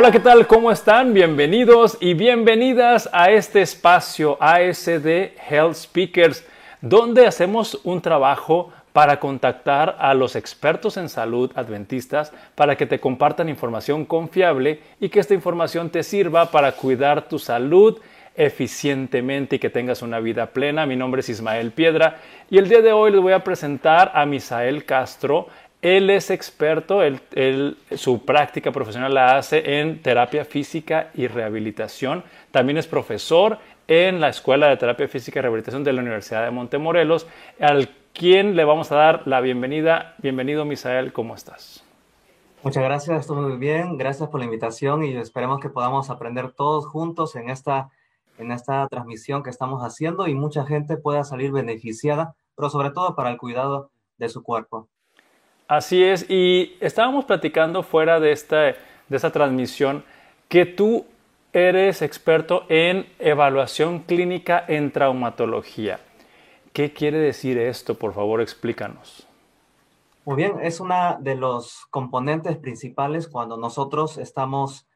Hola, ¿qué tal? ¿Cómo están? Bienvenidos y bienvenidas a este espacio ASD Health Speakers, donde hacemos un trabajo para contactar a los expertos en salud adventistas para que te compartan información confiable y que esta información te sirva para cuidar tu salud eficientemente y que tengas una vida plena. Mi nombre es Ismael Piedra y el día de hoy les voy a presentar a Misael Castro. Él es experto, su práctica profesional la hace en terapia física y rehabilitación. También es profesor en la Escuela de Terapia Física y Rehabilitación de la Universidad de Montemorelos, al quien le vamos a dar la bienvenida. Bienvenido, Misael, ¿cómo estás? Muchas gracias, estoy muy bien. Gracias por la invitación y esperemos que podamos aprender todos juntos en esta, en esta transmisión que estamos haciendo y mucha gente pueda salir beneficiada, pero sobre todo para el cuidado de su cuerpo. Así es, y estábamos platicando fuera de esta, de esta transmisión que tú eres experto en evaluación clínica en traumatología. ¿Qué quiere decir esto? Por favor, explícanos. Muy bien, es una de los componentes principales cuando nosotros estamos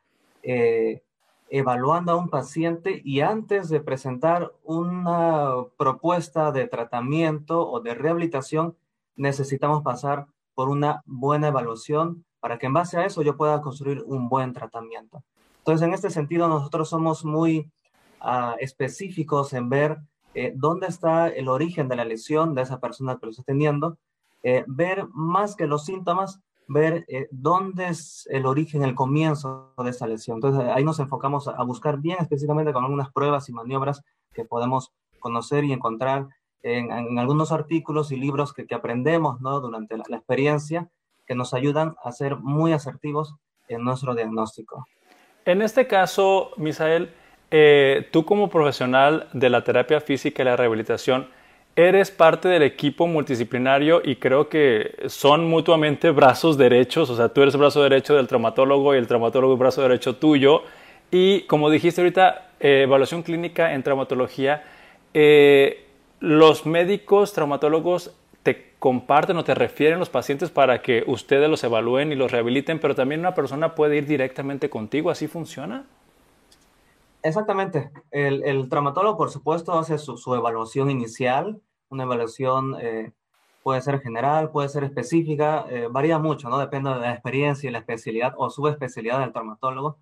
eh, evaluando a un paciente y antes de presentar una propuesta de tratamiento o de rehabilitación, necesitamos pasar por una buena evaluación para que en base a eso yo pueda construir un buen tratamiento. Entonces, en este sentido, nosotros somos muy ah, específicos en ver eh, dónde está el origen de la lesión de esa persona que lo está teniendo, eh, ver más que los síntomas, ver eh, dónde es el origen, el comienzo de esa lesión. Entonces, ahí nos enfocamos a, buscar bien específicamente con algunas pruebas y maniobras que podemos conocer y encontrar en, algunos artículos y libros que, aprendemos ¿no? durante la, experiencia que nos ayudan a ser muy asertivos en nuestro diagnóstico. En este caso, Misael, eh, tú como profesional de la terapia física y la rehabilitación, eres parte del equipo multidisciplinario y creo que son mutuamente brazos derechos, o sea, tú eres el brazo derecho del traumatólogo y el traumatólogo el brazo derecho tuyo. Y como dijiste ahorita, eh, evaluación clínica en traumatología, eh, los médicos traumatólogos te comparten o te refieren los pacientes para que ustedes los evalúen y los rehabiliten, pero también una persona puede ir directamente contigo, ¿así funciona? Exactamente. El, traumatólogo, por supuesto, hace su, evaluación inicial, una evaluación eh, puede ser general, puede ser específica, eh, varía mucho, ¿no? Depende de la experiencia y la especialidad o subespecialidad del traumatólogo.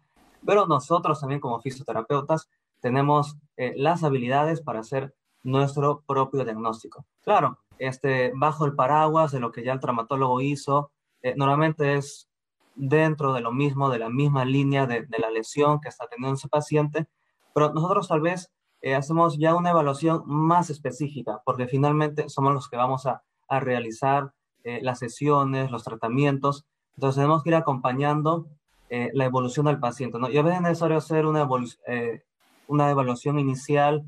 Pero nosotros también como fisioterapeutas tenemos eh, las habilidades para hacer nuestro propio diagnóstico. Claro, este, bajo el paraguas de lo que ya el traumatólogo hizo, eh, normalmente es dentro de lo mismo, de la misma línea de, la lesión que está teniendo ese paciente, pero nosotros tal vez eh, hacemos ya una evaluación más específica, porque finalmente somos los que vamos a, realizar eh, las sesiones, los tratamientos, entonces tenemos que ir acompañando la evolución del paciente, ¿no? Y a veces es necesario hacer una, una evaluación inicial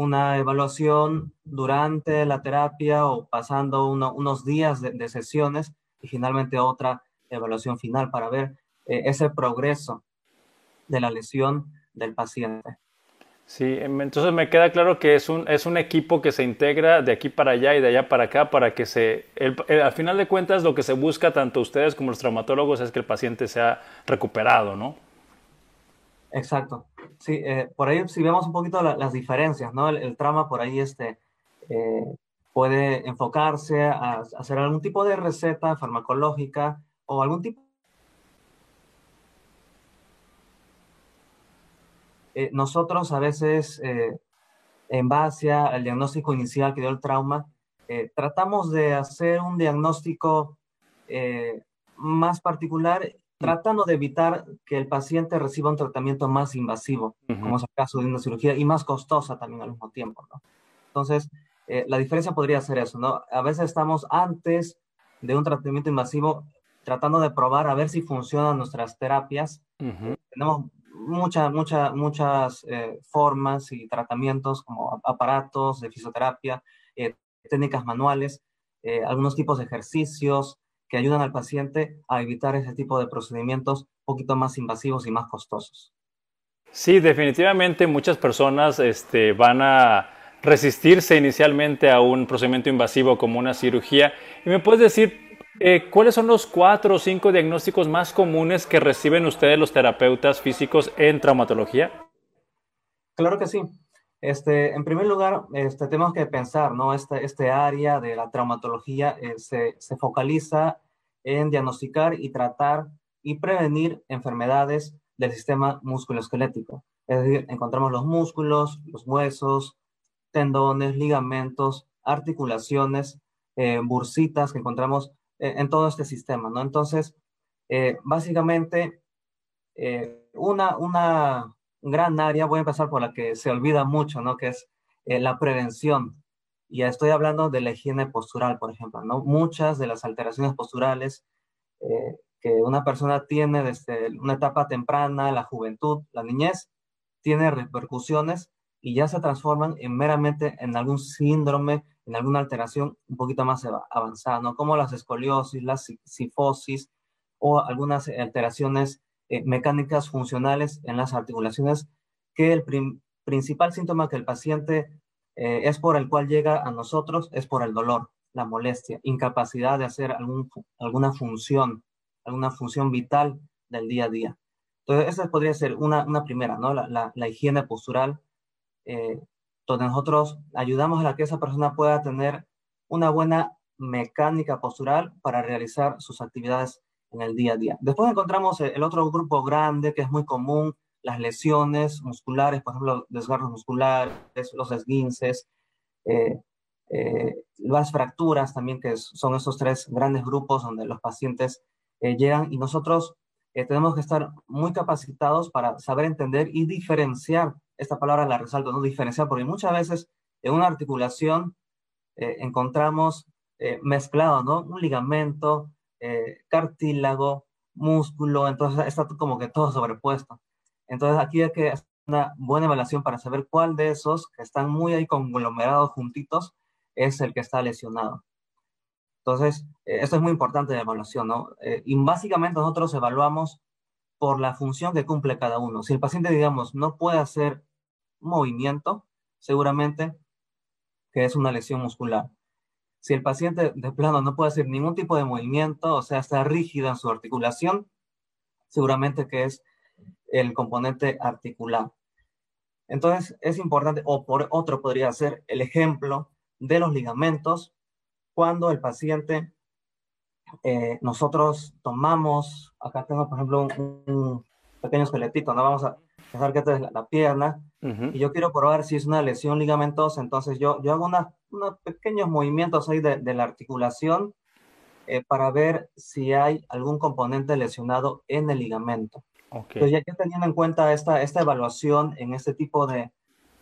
una evaluación durante la terapia o pasando unos días de, sesiones y finalmente otra evaluación final para ver eh, ese progreso de la lesión del paciente. Sí, em, entonces me queda claro que es un, es un equipo que se integra de aquí para allá y de allá para acá para que se, al final de cuentas lo que se busca tanto ustedes como los traumatólogos es que el paciente sea recuperado, ¿no? Exacto. Sí, eh, por ahí si vemos un poquito las diferencias, ¿no? El, trama por ahí este, eh, puede enfocarse a, hacer algún tipo de receta farmacológica o algún tipo... Eh, nosotros a veces, en base al diagnóstico inicial que dio el trauma, tratamos de hacer un diagnóstico más particular tratando de evitar que el paciente reciba un tratamiento más invasivo, como es el caso de una cirugía, y más costosa también al mismo tiempo, ¿no? Entonces, eh, la diferencia podría ser eso, ¿no? A veces estamos antes de un tratamiento invasivo tratando de probar a ver si funcionan nuestras terapias. Tenemos muchas, muchas, muchas eh, formas y tratamientos como aparatos de fisioterapia, eh, técnicas manuales, algunos tipos de ejercicios, que ayudan al paciente a evitar ese tipo de procedimientos un poquito más invasivos y más costosos. Sí, definitivamente muchas personas este, van a resistirse inicialmente a un procedimiento invasivo como una cirugía. ¿Y me puedes decir Eh, ¿Cuáles son los cuatro o cinco diagnósticos más comunes que reciben ustedes los terapeutas físicos en traumatología? Claro que sí. Este, en primer lugar, este, tenemos que pensar, ¿no? Este, este área de la traumatología eh, se, se, focaliza en diagnosticar y tratar y prevenir enfermedades del sistema musculoesquelético. Es decir, encontramos los músculos, los huesos, tendones, ligamentos, articulaciones, eh, bursitas que encontramos eh, en todo este sistema, ¿no? Entonces, eh, básicamente, una, una gran área, voy a empezar por la que se olvida mucho, ¿no? Que es la prevención. Y estoy hablando de la higiene postural, por ejemplo, ¿no? Muchas de las alteraciones posturales que una persona tiene desde una etapa temprana, la juventud, la niñez, tiene repercusiones y ya se transforman en meramente en algún síndrome, en alguna alteración un poquito más avanzada, ¿no? Como las escoliosis, la sifosis o algunas alteraciones eh, mecánicas funcionales en las articulaciones, que el principal síntoma que el paciente eh, es por el cual llega a nosotros es por el dolor, la molestia, incapacidad de hacer algún, alguna función, alguna función vital del día a día. Entonces, esa podría ser una, una primera, ¿no? La, la, higiene postural, eh, donde nosotros ayudamos a que esa persona pueda tener una buena mecánica postural para realizar sus actividades en el día a día. Después encontramos el otro grupo grande que es muy común, las lesiones musculares, por ejemplo, desgarros musculares, los esguinces, eh, eh, las fracturas también, que son esos tres grandes grupos donde los pacientes llegan y nosotros tenemos que estar muy capacitados para saber entender y diferenciar esta palabra la resalto, ¿no? Diferenciar, porque muchas veces en una articulación eh, encontramos eh, mezclado, ¿no? Un ligamento, eh, cartílago, músculo, entonces está como que todo sobrepuesto. Entonces aquí hay que hacer una buena evaluación para saber cuál de esos que están muy ahí conglomerados juntitos es el que está lesionado. Entonces, esto es muy importante de evaluación, ¿no? y básicamente nosotros evaluamos por la función que cumple cada uno. Si el paciente, digamos, no puede hacer movimiento, seguramente que es una lesión muscular. Si el paciente de plano no puede hacer ningún tipo de movimiento, o sea, está rígida en su articulación, seguramente que es el componente articular. Entonces, es importante, o por otro podría ser el ejemplo de los ligamentos, cuando el paciente, eh, nosotros tomamos, acá tengo por ejemplo un, un pequeño esqueletito, no vamos a dejar que esta es la, pierna, y yo quiero probar si es una lesión ligamentosa, entonces yo, yo hago unos pequeños movimientos ahí de, de la articulación eh, para ver si hay algún componente lesionado en el ligamento. Okay. Entonces, ya que teniendo en cuenta esta, esta evaluación en este tipo de,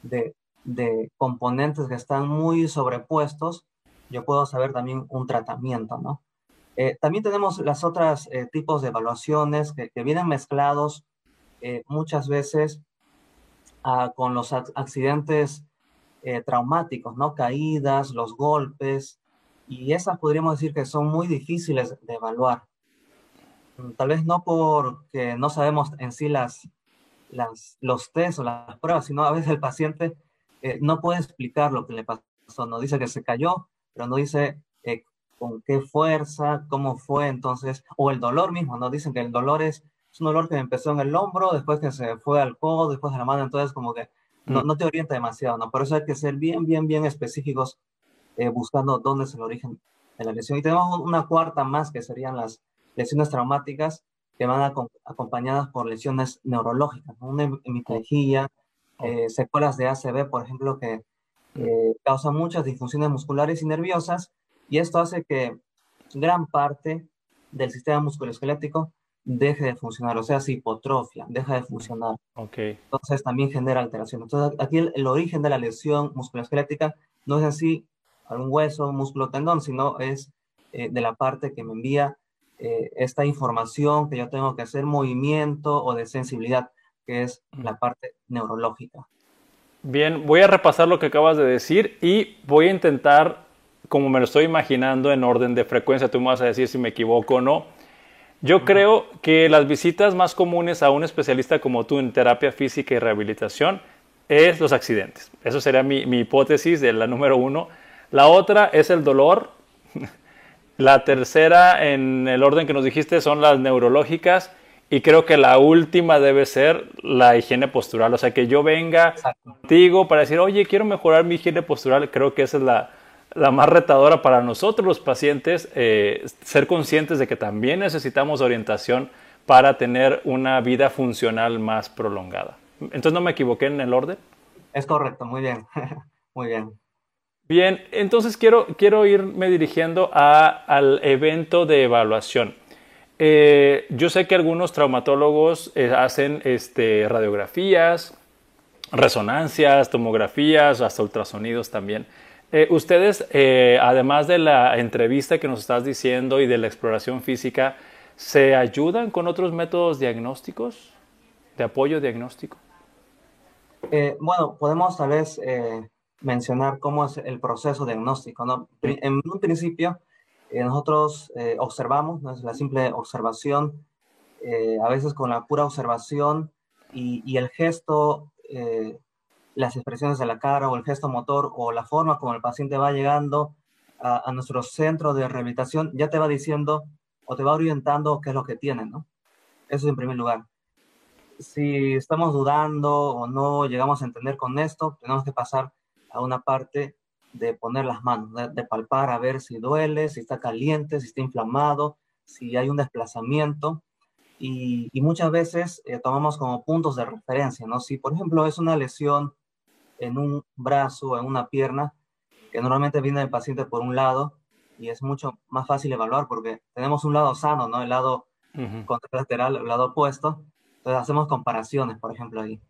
de, de componentes que están muy sobrepuestos, yo puedo saber también un tratamiento, ¿no? Eh, también tenemos las otras eh, tipos de evaluaciones que, que vienen mezclados eh, muchas veces ah, con los accidentes eh, traumáticos, ¿no? Caídas, los golpes, y esas podríamos decir que son muy difíciles de evaluar. Mm, tal vez no porque no sabemos en sí las, los test o las pruebas, sino a veces el paciente eh, no puede explicar lo que le pasó, no dice que se cayó, pero no dice con qué fuerza, cómo fue, entonces, o el dolor mismo, ¿no? Dicen que el dolor es un dolor que empezó en el hombro, después que se fue al codo, después a la mano, entonces como que no, mm. no te orienta demasiado, ¿no? Por eso hay que ser bien, bien, bien específicos eh, buscando dónde es el origen de la lesión. Y tenemos una cuarta más que serían las lesiones traumáticas que van acompañadas por lesiones neurológicas, ¿no? una hemiplegia, eh, secuelas de ACV, por ejemplo, que eh, causan muchas disfunciones musculares y nerviosas, y esto hace que gran parte del sistema musculoesquelético deje de funcionar, o sea, si hipotrofia, deja de funcionar. Okay. Entonces también genera alteración. Entonces aquí el, origen de la lesión musculoesquelética no es así algún hueso, músculo, tendón, sino es eh, de la parte que me envía eh, esta información que yo tengo que hacer movimiento o de sensibilidad, que es la parte neurológica. Bien, voy a repasar lo que acabas de decir y voy a intentar, como me lo estoy imaginando, en orden de frecuencia, tú me vas a decir si me equivoco o no yo creo que las visitas más comunes a un especialista como tú en terapia física y rehabilitación es los accidentes. Eso sería mi, hipótesis de la número uno. La otra es el dolor. La tercera, en el orden que nos dijiste, son las neurológicas. Y creo que la última debe ser la higiene postural. O sea, que yo venga contigo para decir, oye, quiero mejorar mi higiene postural. Creo que esa es la, la más retadora para nosotros los pacientes, eh, ser conscientes de que también necesitamos orientación para tener una vida funcional más prolongada. Entonces, ¿no me equivoqué en el orden? Es correcto, muy bien, muy bien. Bien, entonces quiero, quiero irme dirigiendo al evento de evaluación. Eh, yo sé que algunos traumatólogos eh, hacen este, radiografías, resonancias, tomografías, hasta ultrasonidos también. Eh, ustedes, además de la entrevista que nos estás diciendo y de la exploración física, ¿se ayudan con otros métodos diagnósticos, de apoyo diagnóstico? bueno, podemos tal vez mencionar cómo es el proceso diagnóstico. ¿no? En un principio, eh, nosotros eh, observamos, ¿no? es la simple observación, eh, a veces con la pura observación y, y el gesto, las expresiones de la cara o el gesto motor o la forma como el paciente va llegando a, nuestro centro de rehabilitación, ya te va diciendo o te va orientando qué es lo que tiene, ¿no? Eso es en primer lugar. Si estamos dudando o no llegamos a entender con esto, tenemos que pasar a una parte de poner las manos, de, palpar a ver si duele, si está caliente, si está inflamado, si hay un desplazamiento. Y, muchas veces eh, tomamos como puntos de referencia, ¿no? Si, por ejemplo, es una lesión en un brazo en una pierna, que normalmente viene el paciente por un lado y es mucho más fácil evaluar porque tenemos un lado sano, ¿no? El lado contralateral, el lado opuesto. Entonces hacemos comparaciones, por ejemplo, ahí.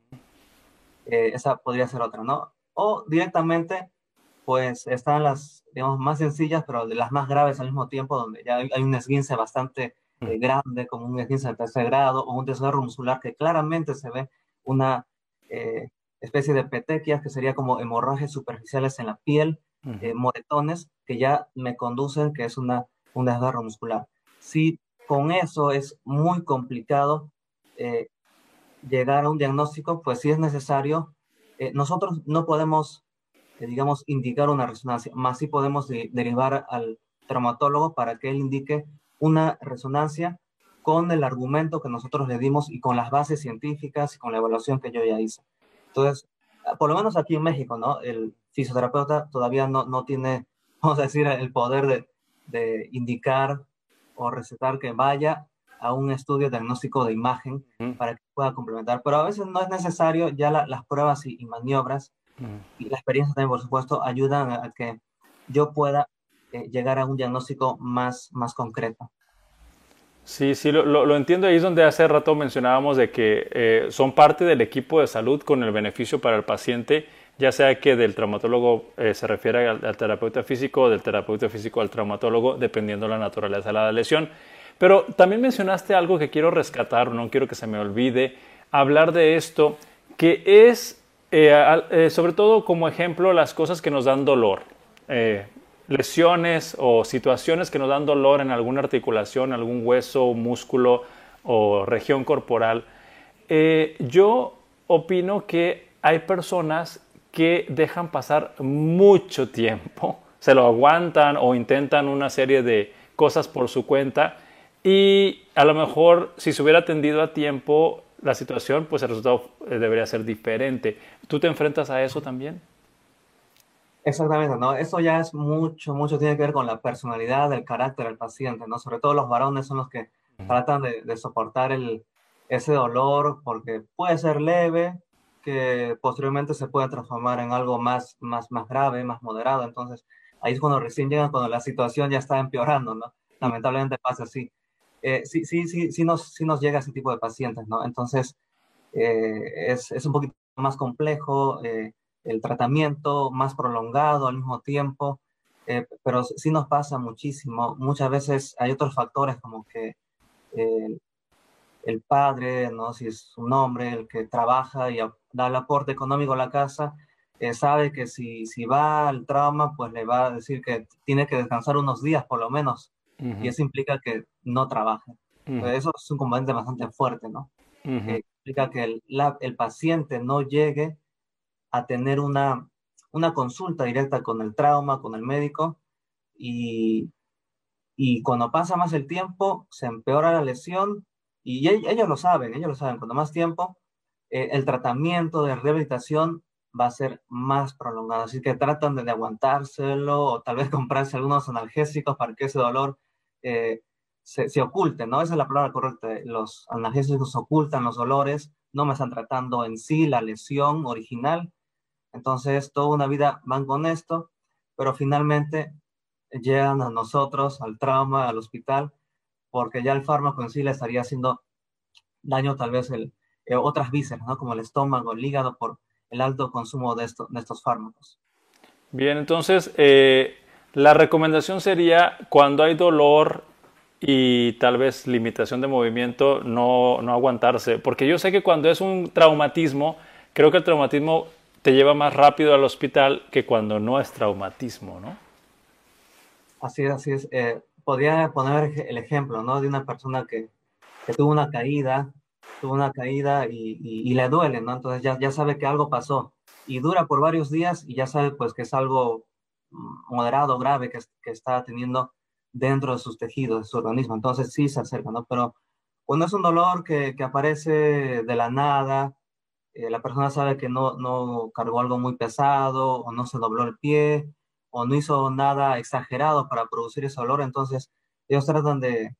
Eh, esa podría ser otra, ¿no? O directamente pues están las, digamos, más sencillas, pero de las más graves al mismo tiempo, donde ya hay, un esguince bastante eh, grande, como un esguince de tercer grado, o un desgarro muscular que claramente se ve una eh, especie de petequias, que sería como hemorragias superficiales en la piel, eh, moretones, que ya me conducen que es una, un desgarro muscular. Si con eso es muy complicado llegar a un diagnóstico, pues sí es necesario. nosotros no podemos digamos, indicar una resonancia, más si podemos derivar al traumatólogo para que él indique una resonancia con el argumento que nosotros le dimos y con las bases científicas y con la evaluación que yo ya hice. Entonces, por lo menos aquí en México, ¿no? El fisioterapeuta todavía no, no tiene, vamos a decir, el poder de, de indicar o recetar que vaya a un estudio diagnóstico de imagen para que pueda complementar. Pero a veces no es necesario, ya las pruebas y, y maniobras y la experiencia también, por supuesto, ayudan a que yo pueda eh, llegar a un diagnóstico más, más concreto. Sí, sí, lo, lo, entiendo. Ahí es donde hace rato mencionábamos de que eh, son parte del equipo de salud con el beneficio para el paciente, ya sea que del traumatólogo eh, se refiere al, terapeuta físico o del terapeuta físico al traumatólogo, dependiendo de la naturaleza de la lesión. Pero también mencionaste algo que quiero rescatar, no quiero que se me olvide, hablar de esto, que es eh, eh, sobre todo como ejemplo las cosas que nos dan dolor, eh, lesiones o situaciones que nos dan dolor en alguna articulación, algún hueso, músculo o región corporal. yo opino que hay personas que dejan pasar mucho tiempo, se lo aguantan o intentan una serie de cosas por su cuenta y a lo mejor si se hubiera atendido a tiempo la situación, pues el resultado eh, debería ser diferente. ¿Tú te enfrentas a eso también? Exactamente, ¿no? Eso ya es mucho, mucho tiene que ver con la personalidad, el carácter del paciente, ¿no? Sobre todo los varones son los que tratan de, soportar el, ese dolor porque puede ser leve, que posteriormente se puede transformar en algo más, más, más grave, más moderado. Entonces, ahí es cuando recién llegan, cuando la situación ya está empeorando, ¿no? Lamentablemente pasa así. Eh, sí, sí, sí, sí nos, sí nos llega ese tipo de pacientes, ¿no? Entonces, eh, es, es, un poquito más complejo eh, el tratamiento, más prolongado al mismo tiempo, pero sí nos pasa muchísimo. Muchas veces hay otros factores como que el padre, ¿no? Si es un hombre, el que trabaja y da el aporte económico a la casa, sabe que si, si va al trauma, pues le va a decir que tiene que descansar unos días por lo menos y eso implica que no trabaje. Eso es un componente bastante fuerte, ¿no? implica que el, el, paciente no llegue a tener una, una consulta directa con el trauma, con el médico, y, y cuando pasa más el tiempo, se empeora la lesión y ellos lo saben, ellos lo saben, cuando más tiempo, eh, el tratamiento de rehabilitación va a ser más prolongado. Así que tratan de, aguantárselo o tal vez comprarse algunos analgésicos para que ese dolor eh, se, se, oculte, ¿no? Esa es la palabra correcta. Los analgésicos ocultan los dolores, no me están tratando en sí la lesión original. Entonces, toda una vida van con esto, pero finalmente llegan a nosotros, al trauma, al hospital, porque ya el fármaco en sí le estaría haciendo daño tal vez el, eh, otras vísceras, ¿no? como el estómago, el hígado, por el alto consumo de, estos fármacos. Bien, entonces eh, la recomendación sería cuando hay dolor y tal vez limitación de movimiento, no, no aguantarse, porque yo sé que cuando es un traumatismo, creo que el traumatismo te lleva más rápido al hospital que cuando no es traumatismo, ¿no? Así es, así es. Eh, podría poner el ejemplo, ¿no? De una persona que, tuvo una caída, tuvo una caída y, le duele, ¿no? Entonces ya, ya sabe que algo pasó y dura por varios días y ya sabe pues que es algo moderado, grave que, que está teniendo dentro de sus tejidos, de su organismo. Entonces sí se acerca, ¿no? Pero cuando es un dolor que, que aparece de la nada, eh, la persona sabe que no, no cargó algo muy pesado o no se dobló el pie o no hizo nada exagerado para producir ese dolor, entonces ellos tratan de,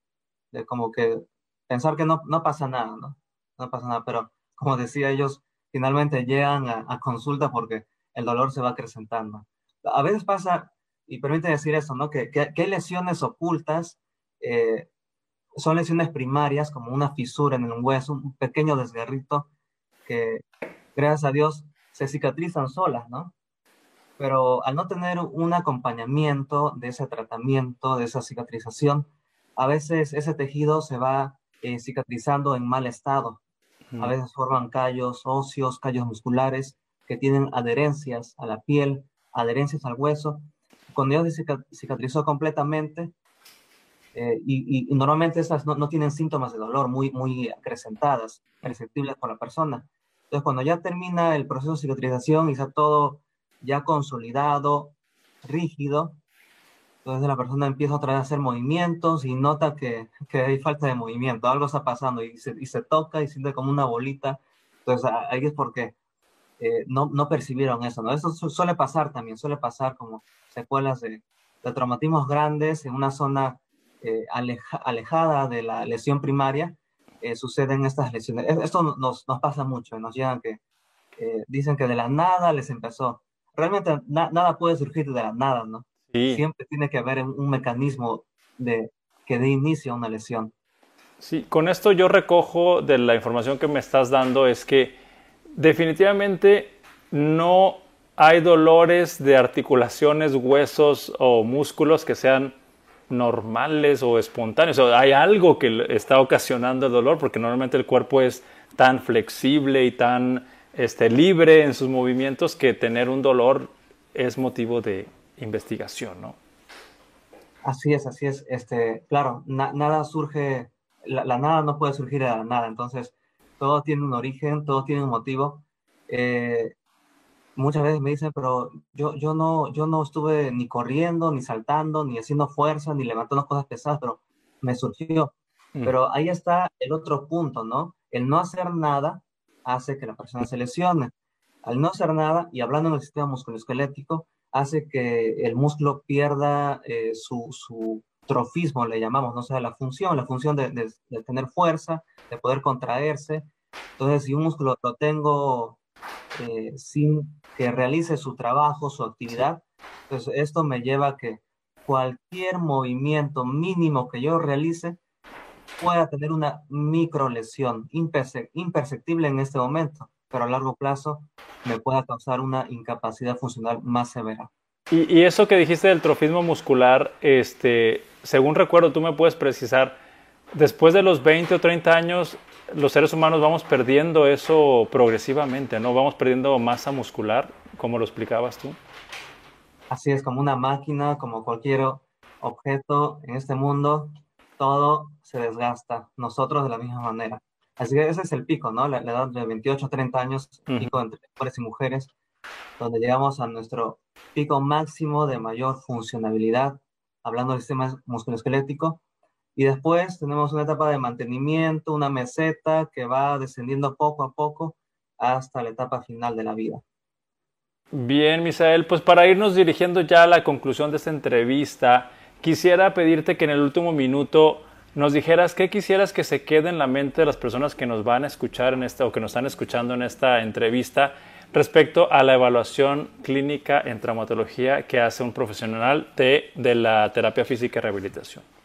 de como que pensar que no, no pasa nada, ¿no? No pasa nada, pero como decía, ellos finalmente llegan a, consulta porque el dolor se va acrecentando. A veces pasa, y permite decir eso, ¿no? Que, que, hay lesiones ocultas, eh, son lesiones primarias, como una fisura en el hueso, un pequeño desgarrito, que gracias a Dios se cicatrizan solas, ¿no? pero al no tener un acompañamiento de ese tratamiento, de esa cicatrización, a veces ese tejido se va eh, cicatrizando en mal estado. A veces forman callos óseos, callos musculares que tienen adherencias a la piel, adherencias al hueso. Cuando ya se cicatrizó completamente, eh, y, normalmente esas no, no, tienen síntomas de dolor muy, muy acrecentadas, perceptibles por la persona. Entonces, cuando ya termina el proceso de cicatrización y está todo ya consolidado, rígido. Entonces la persona empieza otra vez a hacer movimientos y nota que, que hay falta de movimiento, algo está pasando y se, y se, toca y siente como una bolita. Entonces ahí es porque eh, no, no, percibieron eso, ¿no? Eso suele pasar también, suele pasar como secuelas de, de traumatismos grandes en una zona eh, aleja, alejada de la lesión primaria, eh, suceden estas lesiones. Esto nos, nos pasa mucho, nos llegan que eh, dicen que de la nada les empezó realmente nada puede surgir de la nada, ¿no? Sí. Siempre tiene que haber un mecanismo de que dé inicio a una lesión. Sí, con esto yo recojo de la información que me estás dando es que definitivamente no hay dolores de articulaciones, huesos o músculos que sean normales o espontáneos. O hay algo que está ocasionando el dolor porque normalmente el cuerpo es tan flexible y tan este, libre en sus movimientos que tener un dolor es motivo de investigación, ¿no? Así es, así es. Este, claro, nada surge, la, nada no puede surgir de la nada, entonces todo tiene un origen, todo tiene un motivo. Eh, muchas veces me dicen, pero yo, yo, no, yo no estuve ni corriendo, ni saltando, ni haciendo fuerza, ni levantando cosas pesadas, pero me surgió. Mm. Pero ahí está el otro punto, ¿no? El no hacer nada hace que la persona se lesione. Al no hacer nada, y hablando en el sistema musculoesquelético, hace que el músculo pierda eh, su, su, trofismo, le llamamos, no sea la función, la función de, de, tener fuerza, de poder contraerse. Entonces, si un músculo lo tengo eh, sin que realice su trabajo, su actividad, pues esto me lleva a que cualquier movimiento mínimo que yo realice pueda tener una micro lesión imperceptible en este momento, pero a largo plazo me pueda causar una incapacidad funcional más severa. Y, eso que dijiste del trofismo muscular, este, según recuerdo, tú me puedes precisar, después de los 20 o 30 años, los seres humanos vamos perdiendo eso progresivamente, ¿no? Vamos perdiendo masa muscular, como lo explicabas tú. Así es, como una máquina, como cualquier objeto en este mundo, todo se desgasta, nosotros de la misma manera. Así que ese es el pico, ¿no? La, edad de 28 a 30 años, pico entre hombres y mujeres, donde llegamos a nuestro pico máximo de mayor funcionabilidad, hablando del sistema musculoesquelético. Y después tenemos una etapa de mantenimiento, una meseta que va descendiendo poco a poco hasta la etapa final de la vida. Bien, Misael, pues para irnos dirigiendo ya a la conclusión de esta entrevista, quisiera pedirte que en el último minuto nos dijeras qué quisieras que se quede en la mente de las personas que nos van a escuchar en esta o que nos están escuchando en esta entrevista respecto a la evaluación clínica en traumatología que hace un profesional de, de la terapia física y rehabilitación.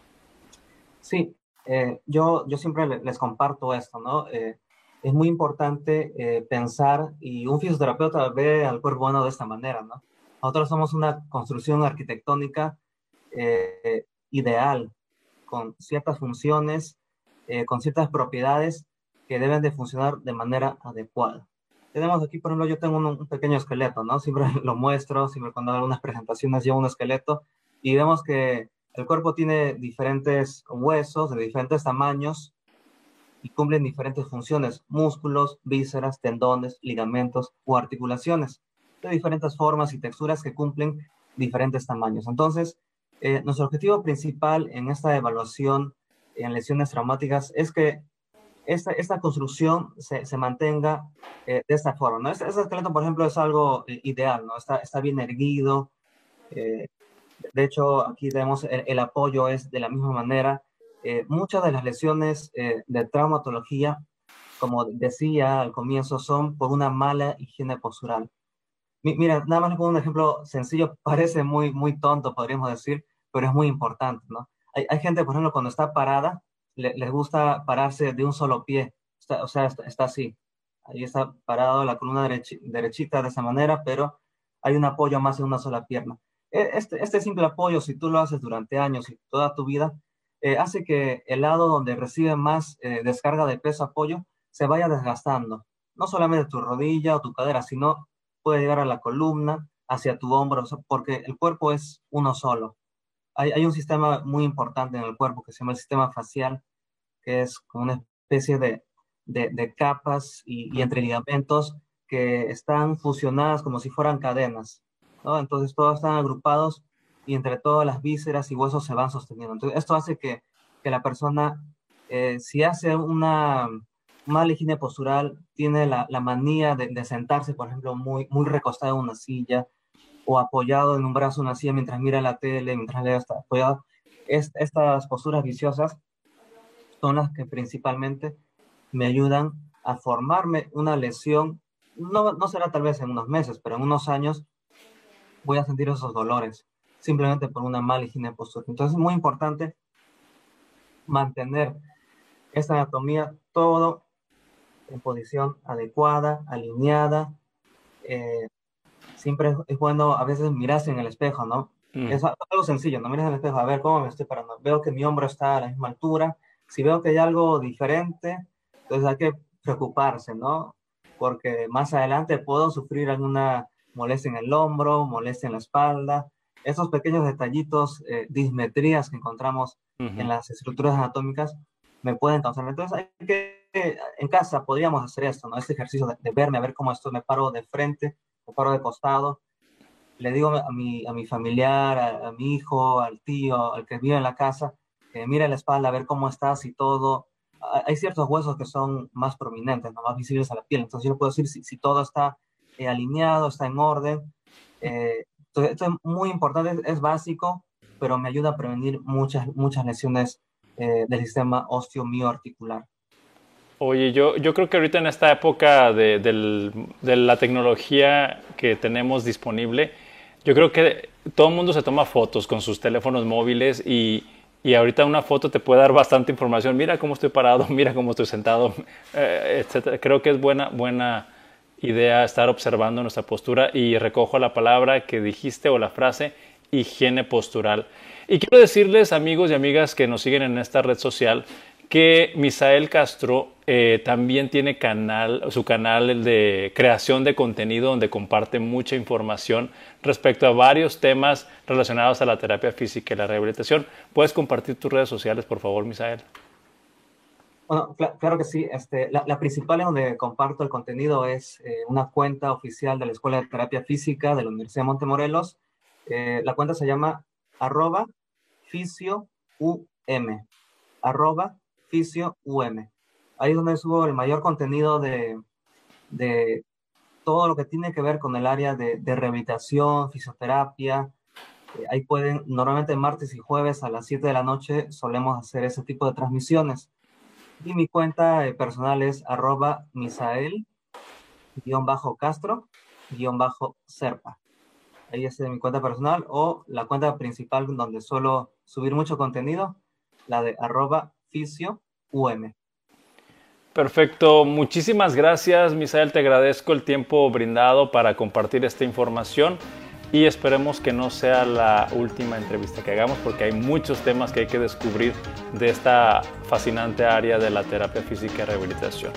Sí, eh, yo, yo siempre les comparto esto, ¿no? Eh, es muy importante eh, pensar y un fisioterapeuta ve al cuerpo humano de esta manera, ¿no? Nosotros somos una construcción arquitectónica ideal, con ciertas funciones, con ciertas propiedades que deben de funcionar de manera adecuada tenemos aquí, por ejemplo, yo tengo un, pequeño esqueleto, ¿no? Siempre lo muestro, siempre cuando hago algunas presentaciones llevo un esqueleto y vemos que el cuerpo tiene diferentes huesos de diferentes tamaños y cumplen diferentes funciones, músculos, vísceras, tendones, ligamentos o articulaciones, de diferentes formas y texturas que cumplen diferentes tamaños. Entonces, eh, nuestro objetivo principal en esta evaluación en lesiones traumáticas es que esta, construcción se, mantenga eh, de esta forma. ¿no? Este, este, esqueleto, por ejemplo, es algo eh, ideal, ¿no? está, está bien erguido. De hecho, aquí vemos el, apoyo es de la misma manera. muchas de las lesiones de traumatología, como decía al comienzo, son por una mala higiene postural. mira, nada más le pongo un ejemplo sencillo, parece muy, muy tonto, podríamos decir, pero es muy importante, ¿no? Hay, gente, por ejemplo, cuando está parada, les gusta pararse de un solo pie, o sea, está, así. Ahí está parado la columna derechita de esa manera, pero hay un apoyo más en una sola pierna. Este, este simple apoyo, si tú lo haces durante años y toda tu vida, eh, hace que el lado donde recibe más eh, descarga de peso apoyo se vaya desgastando. No solamente tu rodilla o tu cadera, sino puede llegar a la columna, hacia tu hombro, porque el cuerpo es uno solo hay, un sistema muy importante en el cuerpo que se llama el sistema facial, que es como una especie de, de, capas y, ligamentos que están fusionadas como si fueran cadenas. ¿No? Entonces todos están agrupados y entre todas las vísceras y huesos se van sosteniendo. Entonces esto hace que, que la persona, eh, si hace una mala higiene postural, tiene la, la manía de, sentarse, por ejemplo, muy, muy recostado en una silla, o apoyado en un brazo, una silla mientras mira la tele, mientras lee, está apoyado. estas posturas viciosas son las que principalmente me ayudan a formarme una lesión. No, no será tal vez en unos meses, pero en unos años voy a sentir esos dolores simplemente por una mala higiene de postura. Entonces es muy importante mantener esta anatomía todo en posición adecuada, alineada, eh, siempre es, bueno a veces mirarse en el espejo, ¿no? Mm. Es algo sencillo, no miras en el espejo, a ver cómo me estoy parando. Veo que mi hombro está a la misma altura. Si veo que hay algo diferente, entonces hay que preocuparse, ¿no? Porque más adelante puedo sufrir alguna molestia en el hombro, molestia en la espalda. Esos pequeños detallitos, eh, dismetrías que encontramos en las estructuras anatómicas, me pueden causar. Entonces hay que, en casa podríamos hacer esto, ¿no? Este ejercicio de, de verme, a ver cómo esto me paro de frente, me paro de costado, le digo a mi, a mi familiar, a, mi hijo, al tío, al que vive en la casa, que mire la espalda a ver cómo estás y todo. Hay ciertos huesos que son más prominentes, ¿no? más visibles a la piel. Entonces yo puedo decir si, si todo está eh, alineado, está en orden. Eh, esto es muy importante, es, básico, pero me ayuda a prevenir muchas, muchas lesiones eh, del sistema osteomioarticular. Oye, yo, yo creo que ahorita en esta época de, de, la tecnología que tenemos disponible, yo creo que todo el mundo se toma fotos con sus teléfonos móviles y, y ahorita una foto te puede dar bastante información. Mira cómo estoy parado, mira cómo estoy sentado, eh, etc. Creo que es buena, buena idea estar observando nuestra postura y recojo la palabra que dijiste o la frase higiene postural. Y quiero decirles, amigos y amigas que nos siguen en esta red social, que Misael Castro eh, también tiene canal, su canal de creación de contenido donde comparte mucha información respecto a varios temas relacionados a la terapia física y la rehabilitación. ¿Puedes compartir tus redes sociales, por favor, Misael? Claro que sí. Este, la, principal en donde comparto el contenido es eh, una cuenta oficial de la Escuela de Terapia Física de la Universidad de Montemorelos. Eh, la cuenta se llama arroba fisio UM, arroba. Ahí es donde subo el mayor contenido de, todo lo que tiene que ver con el área de, de rehabilitación, fisioterapia. Eh, ahí pueden, normalmente martes y jueves a las 7 de la noche solemos hacer ese tipo de transmisiones. Y mi cuenta eh, personal es arroba misael-castro-serpa. Ahí es mi cuenta personal o la cuenta principal donde suelo subir mucho contenido, la de arroba um. Perfecto, muchísimas gracias Misael, te agradezco el tiempo brindado para compartir esta información y esperemos que no sea la última entrevista que hagamos porque hay muchos temas que hay que descubrir de esta fascinante área de la terapia física y rehabilitación.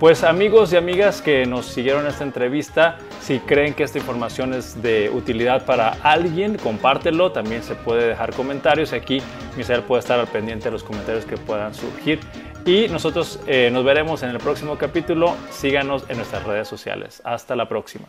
Pues amigos y amigas que nos siguieron esta entrevista, si creen que esta información es de utilidad para alguien, compártelo. También se puede dejar comentarios. Aquí Misael puede estar al pendiente de los comentarios que puedan surgir. Y nosotros eh, nos veremos en el próximo capítulo. Síganos en nuestras redes sociales. Hasta la próxima.